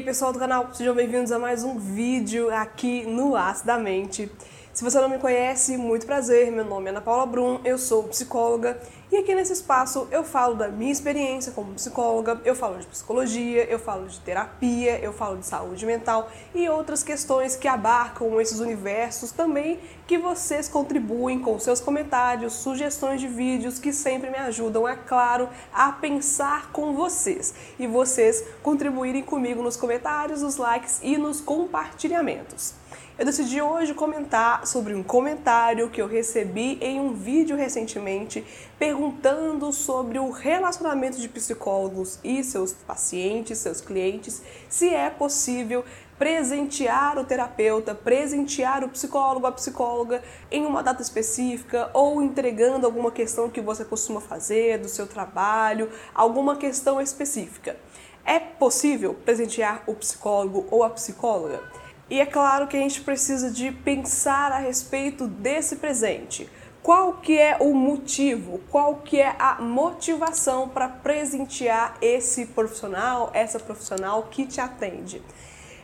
aí pessoal do canal, sejam bem-vindos a mais um vídeo aqui no Aço da Mente. Se você não me conhece, muito prazer, meu nome é Ana Paula Brum, eu sou psicóloga. E aqui nesse espaço eu falo da minha experiência como psicóloga, eu falo de psicologia, eu falo de terapia, eu falo de saúde mental e outras questões que abarcam esses universos também que vocês contribuem com seus comentários, sugestões de vídeos que sempre me ajudam, é claro, a pensar com vocês. E vocês contribuírem comigo nos comentários, nos likes e nos compartilhamentos. Eu decidi hoje comentar sobre um comentário que eu recebi em um vídeo recentemente perguntando sobre o relacionamento de psicólogos e seus pacientes, seus clientes, se é possível presentear o terapeuta, presentear o psicólogo, a psicóloga em uma data específica ou entregando alguma questão que você costuma fazer do seu trabalho, alguma questão específica. É possível presentear o psicólogo ou a psicóloga? E é claro que a gente precisa de pensar a respeito desse presente. Qual que é o motivo? Qual que é a motivação para presentear esse profissional, essa profissional que te atende?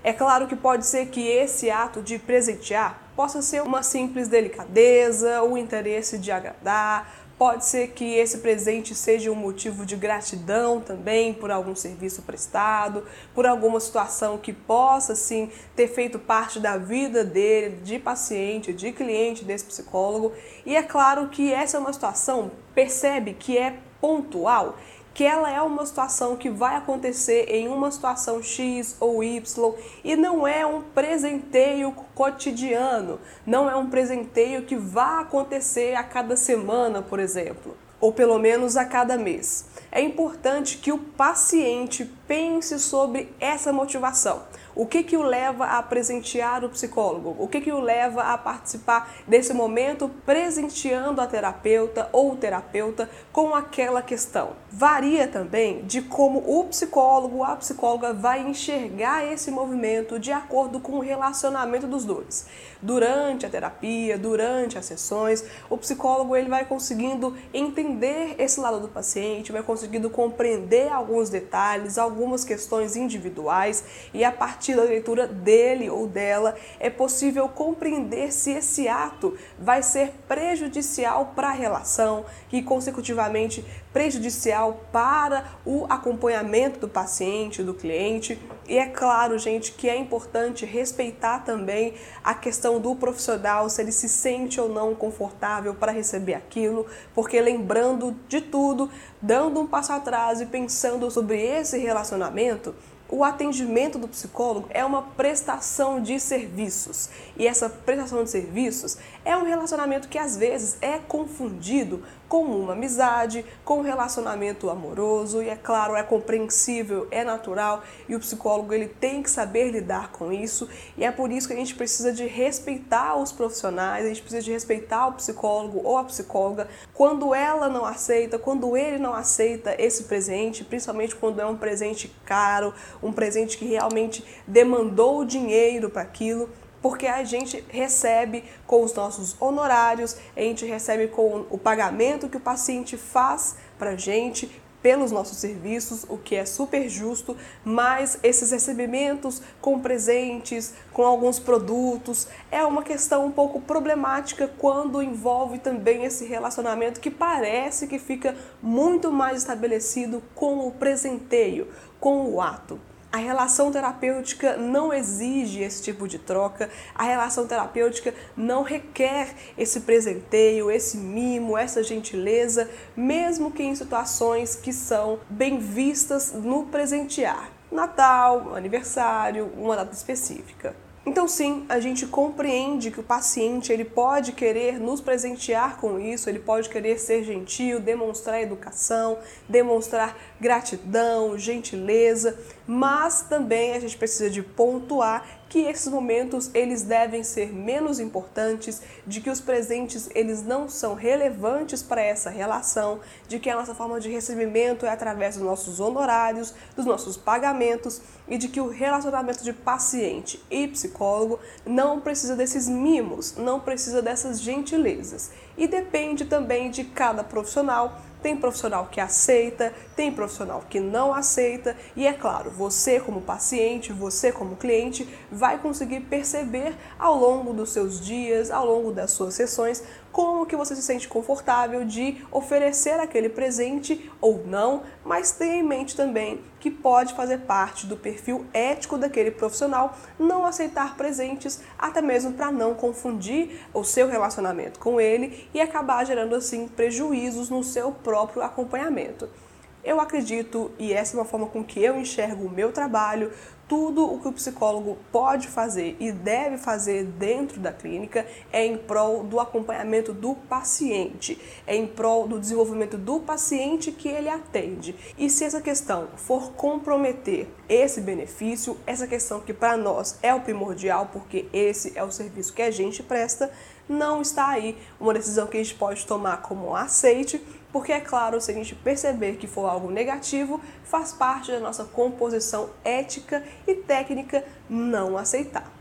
É claro que pode ser que esse ato de presentear possa ser uma simples delicadeza, o interesse de agradar, Pode ser que esse presente seja um motivo de gratidão também por algum serviço prestado, por alguma situação que possa sim ter feito parte da vida dele, de paciente, de cliente desse psicólogo. E é claro que essa é uma situação, percebe que é pontual que ela é uma situação que vai acontecer em uma situação X ou Y e não é um presenteio cotidiano, não é um presenteio que vai acontecer a cada semana, por exemplo, ou pelo menos a cada mês. É importante que o paciente pense sobre essa motivação. O que, que o leva a presentear o psicólogo? O que, que o leva a participar desse momento presenteando a terapeuta ou o terapeuta com aquela questão? Varia também de como o psicólogo, a psicóloga vai enxergar esse movimento de acordo com o relacionamento dos dois. Durante a terapia, durante as sessões, o psicólogo ele vai conseguindo entender esse lado do paciente, vai conseguindo compreender alguns detalhes, algumas questões individuais e a partir partir da leitura dele ou dela, é possível compreender se esse ato vai ser prejudicial para a relação e, consecutivamente, prejudicial para o acompanhamento do paciente, do cliente. E é claro, gente, que é importante respeitar também a questão do profissional, se ele se sente ou não confortável para receber aquilo, porque lembrando de tudo, dando um passo atrás e pensando sobre esse relacionamento, o atendimento do psicólogo é uma prestação de serviços. E essa prestação de serviços é um relacionamento que às vezes é confundido com uma amizade, com um relacionamento amoroso e é claro, é compreensível, é natural e o psicólogo ele tem que saber lidar com isso e é por isso que a gente precisa de respeitar os profissionais, a gente precisa de respeitar o psicólogo ou a psicóloga. Quando ela não aceita, quando ele não aceita esse presente, principalmente quando é um presente caro, um presente que realmente demandou dinheiro para aquilo porque a gente recebe com os nossos honorários, a gente recebe com o pagamento que o paciente faz para a gente pelos nossos serviços, o que é super justo, mas esses recebimentos com presentes, com alguns produtos, é uma questão um pouco problemática quando envolve também esse relacionamento que parece que fica muito mais estabelecido com o presenteio, com o ato. A relação terapêutica não exige esse tipo de troca, a relação terapêutica não requer esse presenteio, esse mimo, essa gentileza, mesmo que em situações que são bem vistas no presentear. Natal, aniversário, uma data específica. Então sim, a gente compreende que o paciente ele pode querer nos presentear com isso, ele pode querer ser gentil, demonstrar educação, demonstrar gratidão, gentileza, mas também a gente precisa de pontuar que esses momentos eles devem ser menos importantes, de que os presentes eles não são relevantes para essa relação, de que a nossa forma de recebimento é através dos nossos honorários, dos nossos pagamentos e de que o relacionamento de paciente e psicólogo não precisa desses mimos, não precisa dessas gentilezas. e depende também de cada profissional tem profissional que aceita, tem profissional que não aceita, e é claro, você como paciente, você como cliente, vai conseguir perceber ao longo dos seus dias, ao longo das suas sessões, como que você se sente confortável de oferecer aquele presente ou não, mas tenha em mente também que pode fazer parte do perfil ético daquele profissional não aceitar presentes, até mesmo para não confundir o seu relacionamento com ele e acabar gerando assim prejuízos no seu próprio acompanhamento. Eu acredito, e essa é uma forma com que eu enxergo o meu trabalho, tudo o que o psicólogo pode fazer e deve fazer dentro da clínica é em prol do acompanhamento do paciente, é em prol do desenvolvimento do paciente que ele atende. E se essa questão for comprometer esse benefício, essa questão que para nós é o primordial, porque esse é o serviço que a gente presta, não está aí uma decisão que a gente pode tomar como aceite porque é claro, se a gente perceber que for algo negativo, faz parte da nossa composição ética e técnica não aceitar.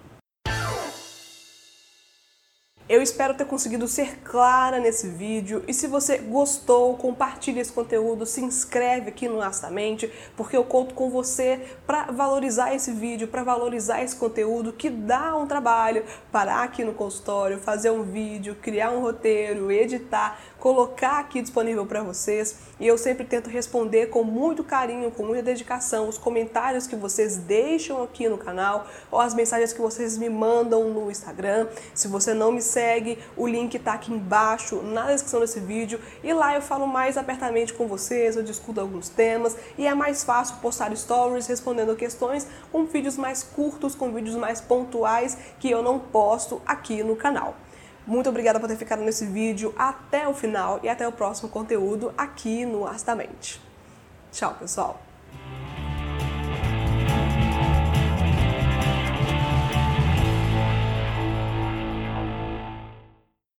Eu espero ter conseguido ser clara nesse vídeo e se você gostou, compartilhe esse conteúdo, se inscreve aqui no Astamente, porque eu conto com você para valorizar esse vídeo, para valorizar esse conteúdo que dá um trabalho, parar aqui no consultório, fazer um vídeo, criar um roteiro, editar, colocar aqui disponível para vocês e eu sempre tento responder com muito carinho, com muita dedicação os comentários que vocês deixam aqui no canal ou as mensagens que vocês me mandam no Instagram. Se você não me segue, o link está aqui embaixo na descrição desse vídeo e lá eu falo mais abertamente com vocês, eu discuto alguns temas e é mais fácil postar stories respondendo questões com vídeos mais curtos, com vídeos mais pontuais que eu não posto aqui no canal. Muito obrigada por ter ficado nesse vídeo até o final e até o próximo conteúdo aqui no Astamente. Tchau, pessoal!